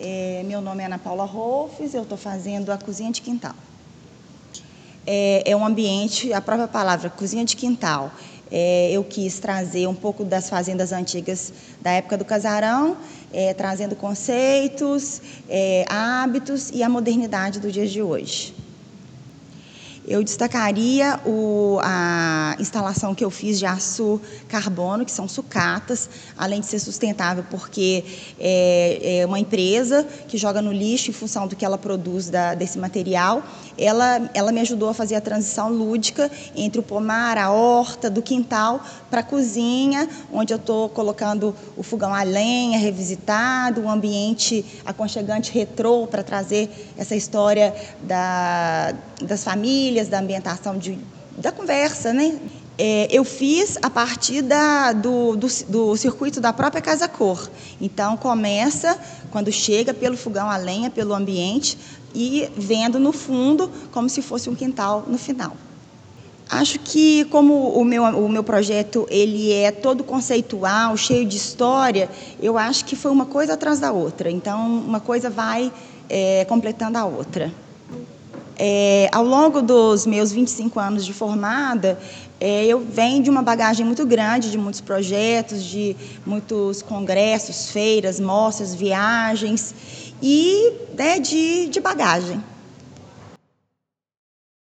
É, meu nome é Ana Paula Rolfes, eu estou fazendo a cozinha de quintal. É, é, um ambiente, a própria palavra cozinha de quintal, é, eu quis trazer um pouco das fazendas antigas da época do casarão, é, trazendo conceitos, é, hábitos e a modernidade do dia de hoje. Eu destacaria o, a instalação que eu fiz de aço carbono, que são sucatas, além de ser sustentável, porque é, é uma empresa que joga no lixo em função do que ela produz da, desse material. Ela, ela me ajudou a fazer a transição lúdica entre o pomar, a horta, do quintal para a cozinha, onde eu estou colocando o fogão a lenha revisitado, um ambiente aconchegante retrô para trazer essa história da, das famílias, da ambientação de, da conversa, né? É, eu fiz a partir da, do, do, do, circuito da própria Casa Cor. Então, começa quando chega pelo fogão a lenha, pelo ambiente, e vendo no fundo como se fosse um quintal no final. Acho que como o meu, o meu projeto ele é todo conceitual, cheio de história, eu acho que foi uma coisa atrás da outra. Então, uma coisa vai é, completando a outra. É, ao longo dos meus 25 anos de formada, é, eu venho de uma bagagem muito grande, de muitos projetos, de muitos congressos, feiras, mostras, viagens e né, de, de bagagem.